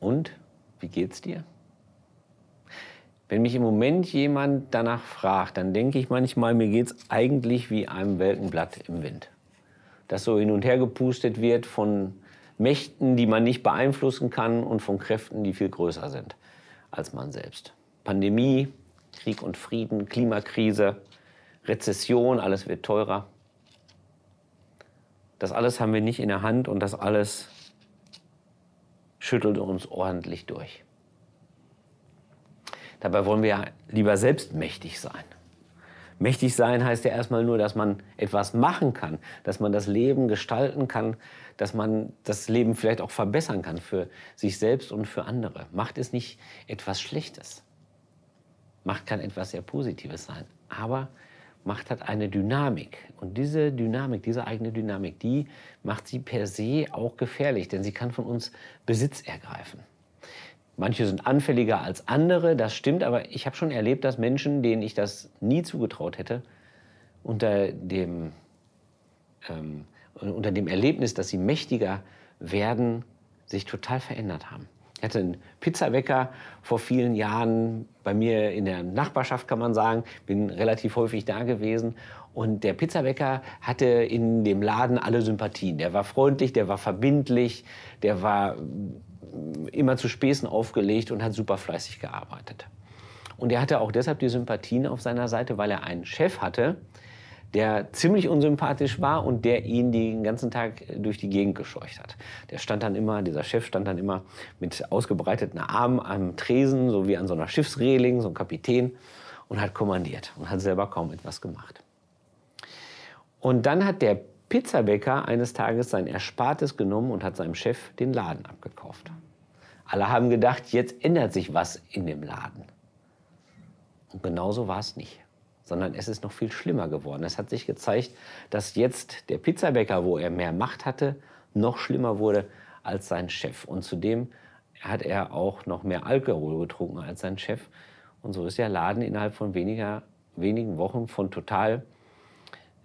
Und wie geht's dir? Wenn mich im Moment jemand danach fragt, dann denke ich manchmal, mir geht's eigentlich wie einem Welkenblatt im Wind. Das so hin und her gepustet wird von Mächten, die man nicht beeinflussen kann und von Kräften, die viel größer sind als man selbst. Pandemie, Krieg und Frieden, Klimakrise, Rezession, alles wird teurer. Das alles haben wir nicht in der Hand und das alles schüttelt uns ordentlich durch. Dabei wollen wir ja lieber selbst mächtig sein. Mächtig sein heißt ja erstmal nur, dass man etwas machen kann, dass man das Leben gestalten kann, dass man das Leben vielleicht auch verbessern kann für sich selbst und für andere. Macht ist nicht etwas Schlechtes. Macht kann etwas sehr Positives sein. Aber Macht hat eine Dynamik. Und diese Dynamik, diese eigene Dynamik, die macht sie per se auch gefährlich, denn sie kann von uns Besitz ergreifen. Manche sind anfälliger als andere, das stimmt, aber ich habe schon erlebt, dass Menschen, denen ich das nie zugetraut hätte, unter dem, ähm, unter dem Erlebnis, dass sie mächtiger werden, sich total verändert haben. Ich hatte einen Pizzabäcker vor vielen Jahren bei mir in der Nachbarschaft, kann man sagen. Bin relativ häufig da gewesen. Und der Pizzabäcker hatte in dem Laden alle Sympathien. Der war freundlich, der war verbindlich, der war immer zu Späßen aufgelegt und hat super fleißig gearbeitet. Und er hatte auch deshalb die Sympathien auf seiner Seite, weil er einen Chef hatte, der ziemlich unsympathisch war und der ihn den ganzen Tag durch die Gegend gescheucht hat. Der stand dann immer, dieser Chef stand dann immer mit ausgebreiteten Armen am Tresen, so wie an so einer Schiffsreling, so ein Kapitän, und hat kommandiert und hat selber kaum etwas gemacht. Und dann hat der Pizzabäcker eines Tages sein Erspartes genommen und hat seinem Chef den Laden abgekauft. Alle haben gedacht, jetzt ändert sich was in dem Laden. Und genauso war es nicht, sondern es ist noch viel schlimmer geworden. Es hat sich gezeigt, dass jetzt der Pizzabäcker, wo er mehr Macht hatte, noch schlimmer wurde als sein Chef. Und zudem hat er auch noch mehr Alkohol getrunken als sein Chef. Und so ist der Laden innerhalb von weniger, wenigen Wochen von total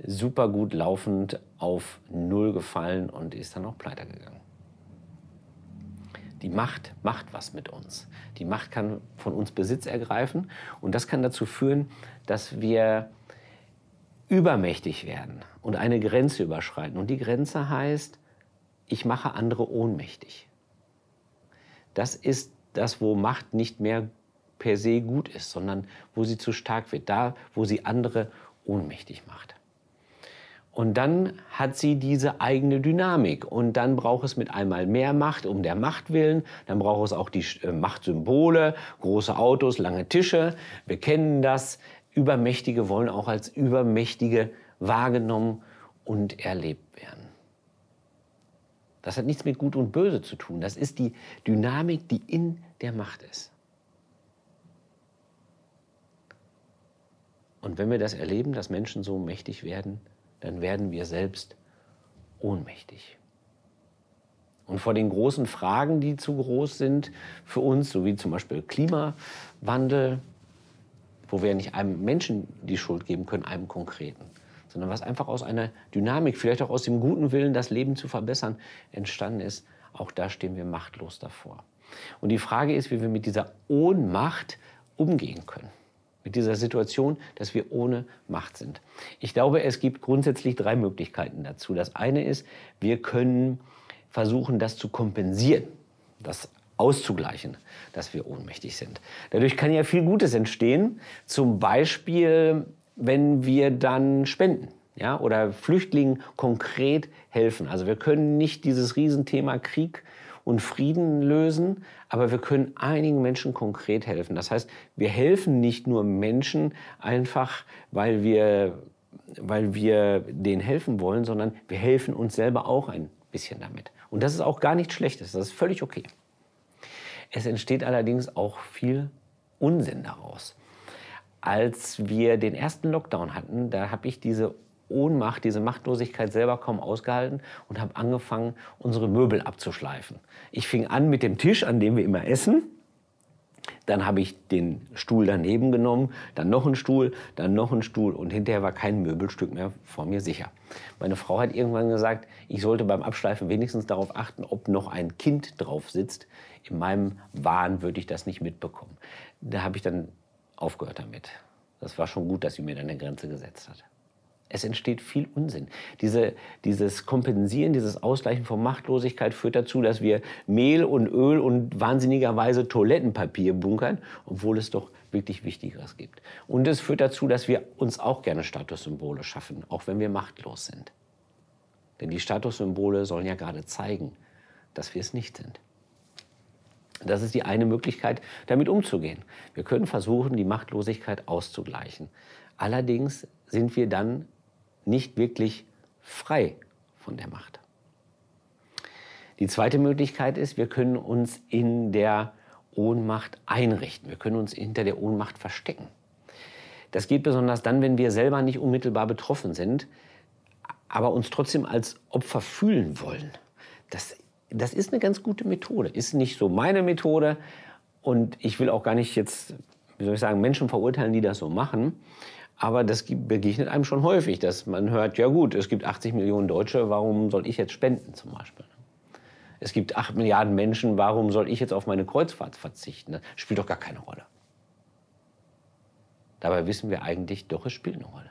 super gut laufend auf Null gefallen und ist dann auch pleite gegangen. Die Macht macht was mit uns. Die Macht kann von uns Besitz ergreifen und das kann dazu führen, dass wir übermächtig werden und eine Grenze überschreiten. Und die Grenze heißt, ich mache andere ohnmächtig. Das ist das, wo Macht nicht mehr per se gut ist, sondern wo sie zu stark wird, da, wo sie andere ohnmächtig macht. Und dann hat sie diese eigene Dynamik. Und dann braucht es mit einmal mehr Macht um der Macht willen. Dann braucht es auch die äh, Machtsymbole, große Autos, lange Tische. Wir kennen das. Übermächtige wollen auch als Übermächtige wahrgenommen und erlebt werden. Das hat nichts mit Gut und Böse zu tun. Das ist die Dynamik, die in der Macht ist. Und wenn wir das erleben, dass Menschen so mächtig werden, dann werden wir selbst ohnmächtig. Und vor den großen Fragen, die zu groß sind für uns, so wie zum Beispiel Klimawandel, wo wir nicht einem Menschen die Schuld geben können, einem konkreten, sondern was einfach aus einer Dynamik, vielleicht auch aus dem guten Willen, das Leben zu verbessern, entstanden ist, auch da stehen wir machtlos davor. Und die Frage ist, wie wir mit dieser Ohnmacht umgehen können mit dieser Situation, dass wir ohne Macht sind. Ich glaube, es gibt grundsätzlich drei Möglichkeiten dazu. Das eine ist, wir können versuchen, das zu kompensieren, das auszugleichen, dass wir ohnmächtig sind. Dadurch kann ja viel Gutes entstehen. Zum Beispiel, wenn wir dann spenden. Ja, oder Flüchtlingen konkret helfen. Also wir können nicht dieses Riesenthema Krieg und Frieden lösen, aber wir können einigen Menschen konkret helfen. Das heißt, wir helfen nicht nur Menschen einfach, weil wir, weil wir denen helfen wollen, sondern wir helfen uns selber auch ein bisschen damit. Und das ist auch gar nichts Schlechtes, das ist völlig okay. Es entsteht allerdings auch viel Unsinn daraus. Als wir den ersten Lockdown hatten, da habe ich diese Ohnmacht, diese Machtlosigkeit selber kaum ausgehalten und habe angefangen, unsere Möbel abzuschleifen. Ich fing an mit dem Tisch, an dem wir immer essen. Dann habe ich den Stuhl daneben genommen, dann noch einen Stuhl, dann noch einen Stuhl und hinterher war kein Möbelstück mehr vor mir sicher. Meine Frau hat irgendwann gesagt, ich sollte beim Abschleifen wenigstens darauf achten, ob noch ein Kind drauf sitzt. In meinem Wahn würde ich das nicht mitbekommen. Da habe ich dann aufgehört damit. Das war schon gut, dass sie mir dann eine Grenze gesetzt hat. Es entsteht viel Unsinn. Diese, dieses Kompensieren, dieses Ausgleichen von Machtlosigkeit führt dazu, dass wir Mehl und Öl und wahnsinnigerweise Toilettenpapier bunkern, obwohl es doch wirklich Wichtigeres gibt. Und es führt dazu, dass wir uns auch gerne Statussymbole schaffen, auch wenn wir machtlos sind. Denn die Statussymbole sollen ja gerade zeigen, dass wir es nicht sind. Das ist die eine Möglichkeit, damit umzugehen. Wir können versuchen, die Machtlosigkeit auszugleichen. Allerdings sind wir dann nicht wirklich frei von der Macht. Die zweite Möglichkeit ist, wir können uns in der Ohnmacht einrichten. Wir können uns hinter der Ohnmacht verstecken. Das geht besonders dann, wenn wir selber nicht unmittelbar betroffen sind, aber uns trotzdem als Opfer fühlen wollen. Das, das ist eine ganz gute Methode. Ist nicht so meine Methode. Und ich will auch gar nicht jetzt, wie soll ich sagen, Menschen verurteilen, die das so machen. Aber das begegnet einem schon häufig, dass man hört, ja gut, es gibt 80 Millionen Deutsche, warum soll ich jetzt spenden zum Beispiel? Es gibt 8 Milliarden Menschen, warum soll ich jetzt auf meine Kreuzfahrt verzichten? Das spielt doch gar keine Rolle. Dabei wissen wir eigentlich, doch, es spielt eine Rolle.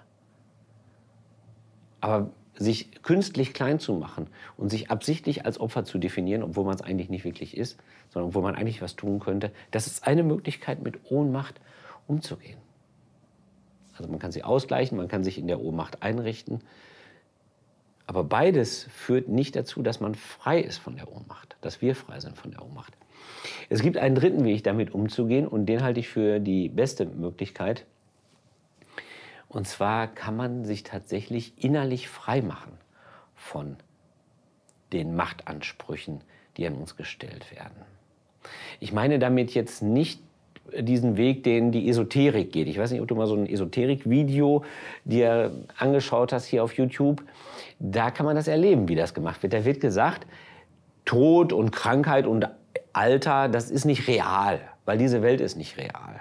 Aber sich künstlich klein zu machen und sich absichtlich als Opfer zu definieren, obwohl man es eigentlich nicht wirklich ist, sondern obwohl man eigentlich was tun könnte, das ist eine Möglichkeit, mit Ohnmacht umzugehen. Also man kann sie ausgleichen, man kann sich in der Ohnmacht einrichten. Aber beides führt nicht dazu, dass man frei ist von der Ohnmacht, dass wir frei sind von der Ohnmacht. Es gibt einen dritten Weg, damit umzugehen, und den halte ich für die beste Möglichkeit. Und zwar kann man sich tatsächlich innerlich frei machen von den Machtansprüchen, die an uns gestellt werden. Ich meine damit jetzt nicht diesen Weg, den die Esoterik geht. Ich weiß nicht, ob du mal so ein Esoterik-Video dir angeschaut hast hier auf YouTube. Da kann man das erleben, wie das gemacht wird. Da wird gesagt, Tod und Krankheit und Alter, das ist nicht real, weil diese Welt ist nicht real.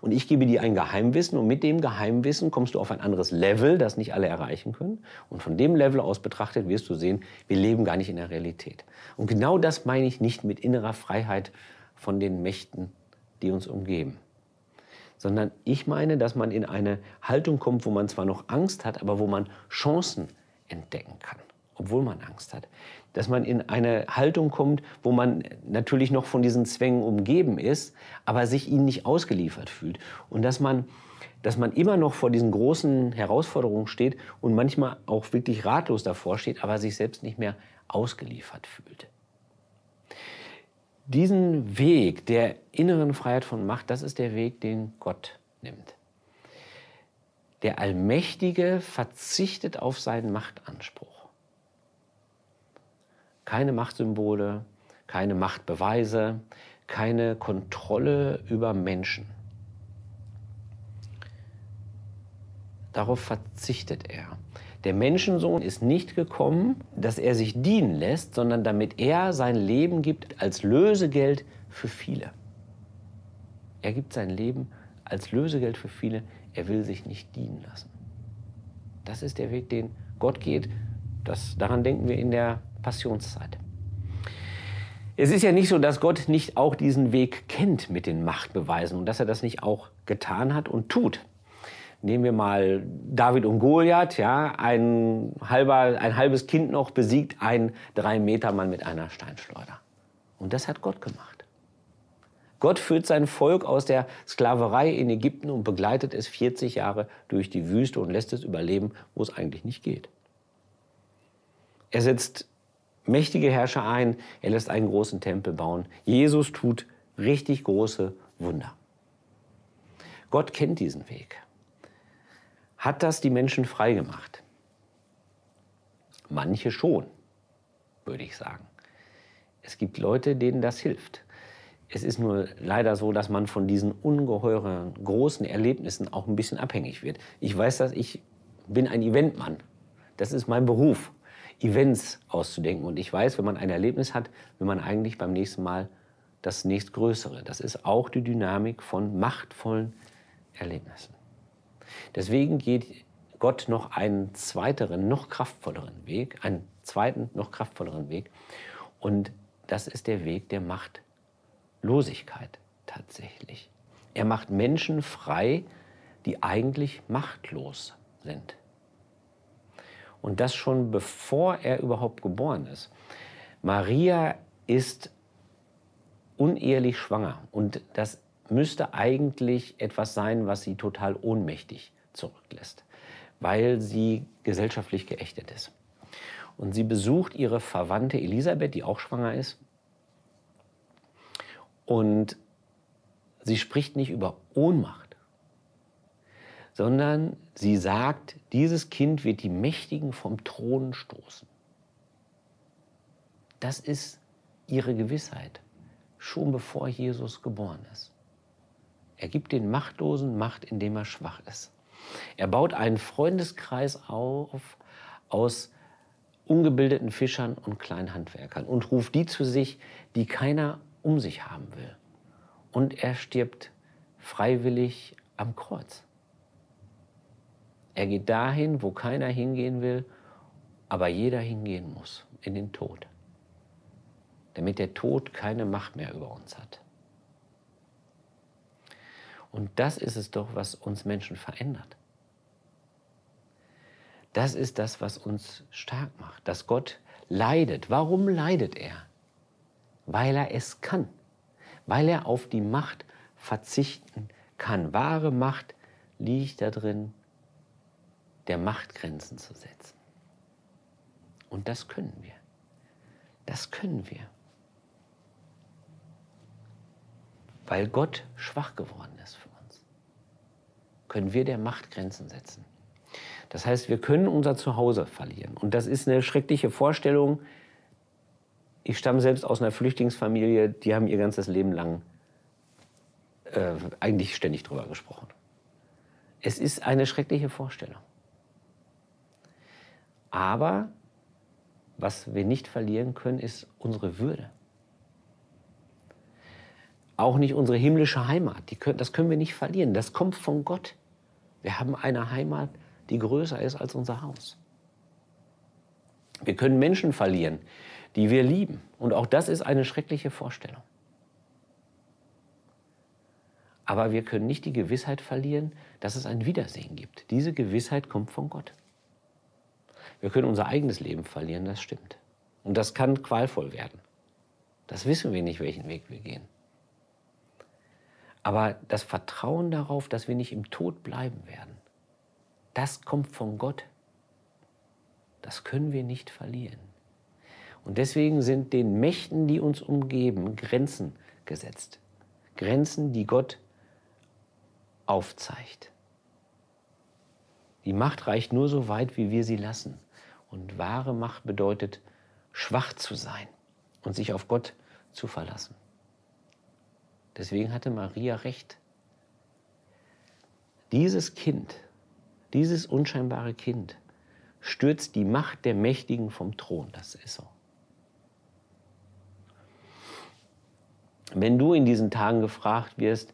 Und ich gebe dir ein Geheimwissen und mit dem Geheimwissen kommst du auf ein anderes Level, das nicht alle erreichen können. Und von dem Level aus betrachtet wirst du sehen, wir leben gar nicht in der Realität. Und genau das meine ich nicht mit innerer Freiheit von den Mächten die uns umgeben. Sondern ich meine, dass man in eine Haltung kommt, wo man zwar noch Angst hat, aber wo man Chancen entdecken kann, obwohl man Angst hat. Dass man in eine Haltung kommt, wo man natürlich noch von diesen Zwängen umgeben ist, aber sich ihnen nicht ausgeliefert fühlt. Und dass man, dass man immer noch vor diesen großen Herausforderungen steht und manchmal auch wirklich ratlos davor steht, aber sich selbst nicht mehr ausgeliefert fühlt diesen Weg der inneren Freiheit von Macht, das ist der Weg, den Gott nimmt. Der Allmächtige verzichtet auf seinen Machtanspruch. Keine Machtsymbole, keine Machtbeweise, keine Kontrolle über Menschen. Darauf verzichtet er. Der Menschensohn ist nicht gekommen, dass er sich dienen lässt, sondern damit er sein Leben gibt als Lösegeld für viele. Er gibt sein Leben als Lösegeld für viele. Er will sich nicht dienen lassen. Das ist der Weg, den Gott geht. Das, daran denken wir in der Passionszeit. Es ist ja nicht so, dass Gott nicht auch diesen Weg kennt mit den Machtbeweisen und dass er das nicht auch getan hat und tut nehmen wir mal David und Goliath, ja, ein, halber, ein halbes Kind noch besiegt ein drei Meter Mann mit einer Steinschleuder. Und das hat Gott gemacht. Gott führt sein Volk aus der Sklaverei in Ägypten und begleitet es 40 Jahre durch die Wüste und lässt es überleben, wo es eigentlich nicht geht. Er setzt mächtige Herrscher ein, er lässt einen großen Tempel bauen. Jesus tut richtig große Wunder. Gott kennt diesen Weg. Hat das die Menschen frei gemacht? Manche schon, würde ich sagen. Es gibt Leute, denen das hilft. Es ist nur leider so, dass man von diesen ungeheuren großen Erlebnissen auch ein bisschen abhängig wird. Ich weiß dass ich bin ein Eventmann. Das ist mein Beruf, Events auszudenken. Und ich weiß, wenn man ein Erlebnis hat, will man eigentlich beim nächsten Mal das nächstgrößere. Das ist auch die Dynamik von machtvollen Erlebnissen. Deswegen geht Gott noch einen zweiteren, noch kraftvolleren Weg, einen zweiten, noch kraftvolleren Weg. Und das ist der Weg der Machtlosigkeit tatsächlich. Er macht Menschen frei, die eigentlich machtlos sind. Und das schon bevor er überhaupt geboren ist. Maria ist unehelich schwanger und das müsste eigentlich etwas sein, was sie total ohnmächtig zurücklässt, weil sie gesellschaftlich geächtet ist. Und sie besucht ihre Verwandte Elisabeth, die auch schwanger ist. Und sie spricht nicht über Ohnmacht, sondern sie sagt, dieses Kind wird die Mächtigen vom Thron stoßen. Das ist ihre Gewissheit, schon bevor Jesus geboren ist. Er gibt den Machtlosen Macht, indem er schwach ist. Er baut einen Freundeskreis auf aus ungebildeten Fischern und kleinen Handwerkern und ruft die zu sich, die keiner um sich haben will. Und er stirbt freiwillig am Kreuz. Er geht dahin, wo keiner hingehen will, aber jeder hingehen muss, in den Tod damit der Tod keine Macht mehr über uns hat. Und das ist es doch, was uns Menschen verändert. Das ist das, was uns stark macht, dass Gott leidet. Warum leidet er? Weil er es kann, weil er auf die Macht verzichten kann. Wahre Macht liegt darin, der Macht Grenzen zu setzen. Und das können wir. Das können wir. Weil Gott schwach geworden ist für uns, können wir der Macht Grenzen setzen. Das heißt, wir können unser Zuhause verlieren. Und das ist eine schreckliche Vorstellung. Ich stamme selbst aus einer Flüchtlingsfamilie, die haben ihr ganzes Leben lang äh, eigentlich ständig drüber gesprochen. Es ist eine schreckliche Vorstellung. Aber was wir nicht verlieren können, ist unsere Würde. Auch nicht unsere himmlische Heimat. Können, das können wir nicht verlieren. Das kommt von Gott. Wir haben eine Heimat, die größer ist als unser Haus. Wir können Menschen verlieren, die wir lieben. Und auch das ist eine schreckliche Vorstellung. Aber wir können nicht die Gewissheit verlieren, dass es ein Wiedersehen gibt. Diese Gewissheit kommt von Gott. Wir können unser eigenes Leben verlieren, das stimmt. Und das kann qualvoll werden. Das wissen wir nicht, welchen Weg wir gehen. Aber das Vertrauen darauf, dass wir nicht im Tod bleiben werden, das kommt von Gott. Das können wir nicht verlieren. Und deswegen sind den Mächten, die uns umgeben, Grenzen gesetzt. Grenzen, die Gott aufzeigt. Die Macht reicht nur so weit, wie wir sie lassen. Und wahre Macht bedeutet, schwach zu sein und sich auf Gott zu verlassen. Deswegen hatte Maria recht. Dieses Kind, dieses unscheinbare Kind, stürzt die Macht der Mächtigen vom Thron. Das ist so. Wenn du in diesen Tagen gefragt wirst,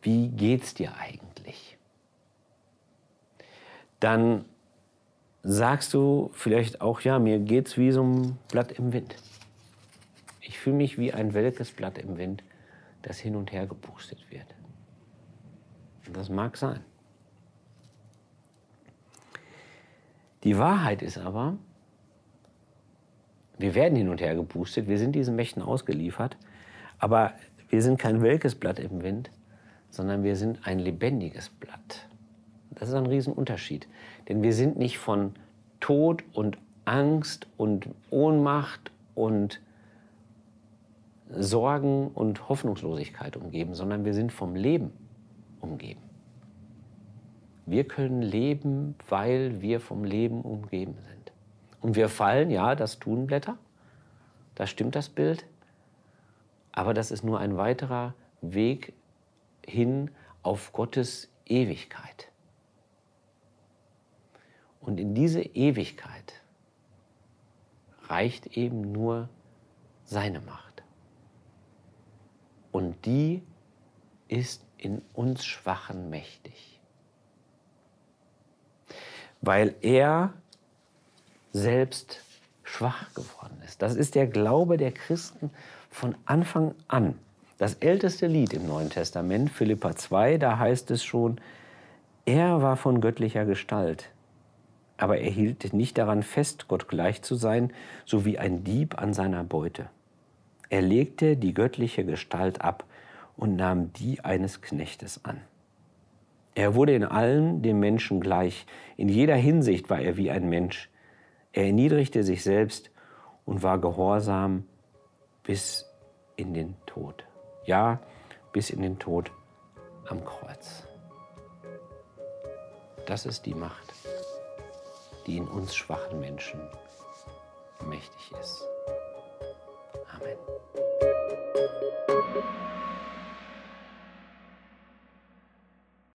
wie geht's dir eigentlich? Dann sagst du vielleicht auch, ja, mir geht's wie so ein Blatt im Wind. Ich fühle mich wie ein welkes Blatt im Wind, das hin und her gepustet wird. Und das mag sein. Die Wahrheit ist aber, wir werden hin und her gepustet, wir sind diesen Mächten ausgeliefert, aber wir sind kein welkes Blatt im Wind, sondern wir sind ein lebendiges Blatt. Das ist ein Riesenunterschied, denn wir sind nicht von Tod und Angst und Ohnmacht und Sorgen und Hoffnungslosigkeit umgeben, sondern wir sind vom Leben umgeben. Wir können leben, weil wir vom Leben umgeben sind. Und wir fallen, ja, das tun Blätter, da stimmt das Bild, aber das ist nur ein weiterer Weg hin auf Gottes Ewigkeit. Und in diese Ewigkeit reicht eben nur seine Macht. Und die ist in uns Schwachen mächtig. Weil er selbst schwach geworden ist. Das ist der Glaube der Christen von Anfang an. Das älteste Lied im Neuen Testament, Philippa 2, da heißt es schon, er war von göttlicher Gestalt, aber er hielt nicht daran fest, Gott gleich zu sein, so wie ein Dieb an seiner Beute. Er legte die göttliche Gestalt ab und nahm die eines Knechtes an. Er wurde in allem dem Menschen gleich. In jeder Hinsicht war er wie ein Mensch. Er erniedrigte sich selbst und war gehorsam bis in den Tod. Ja, bis in den Tod am Kreuz. Das ist die Macht, die in uns schwachen Menschen mächtig ist. it.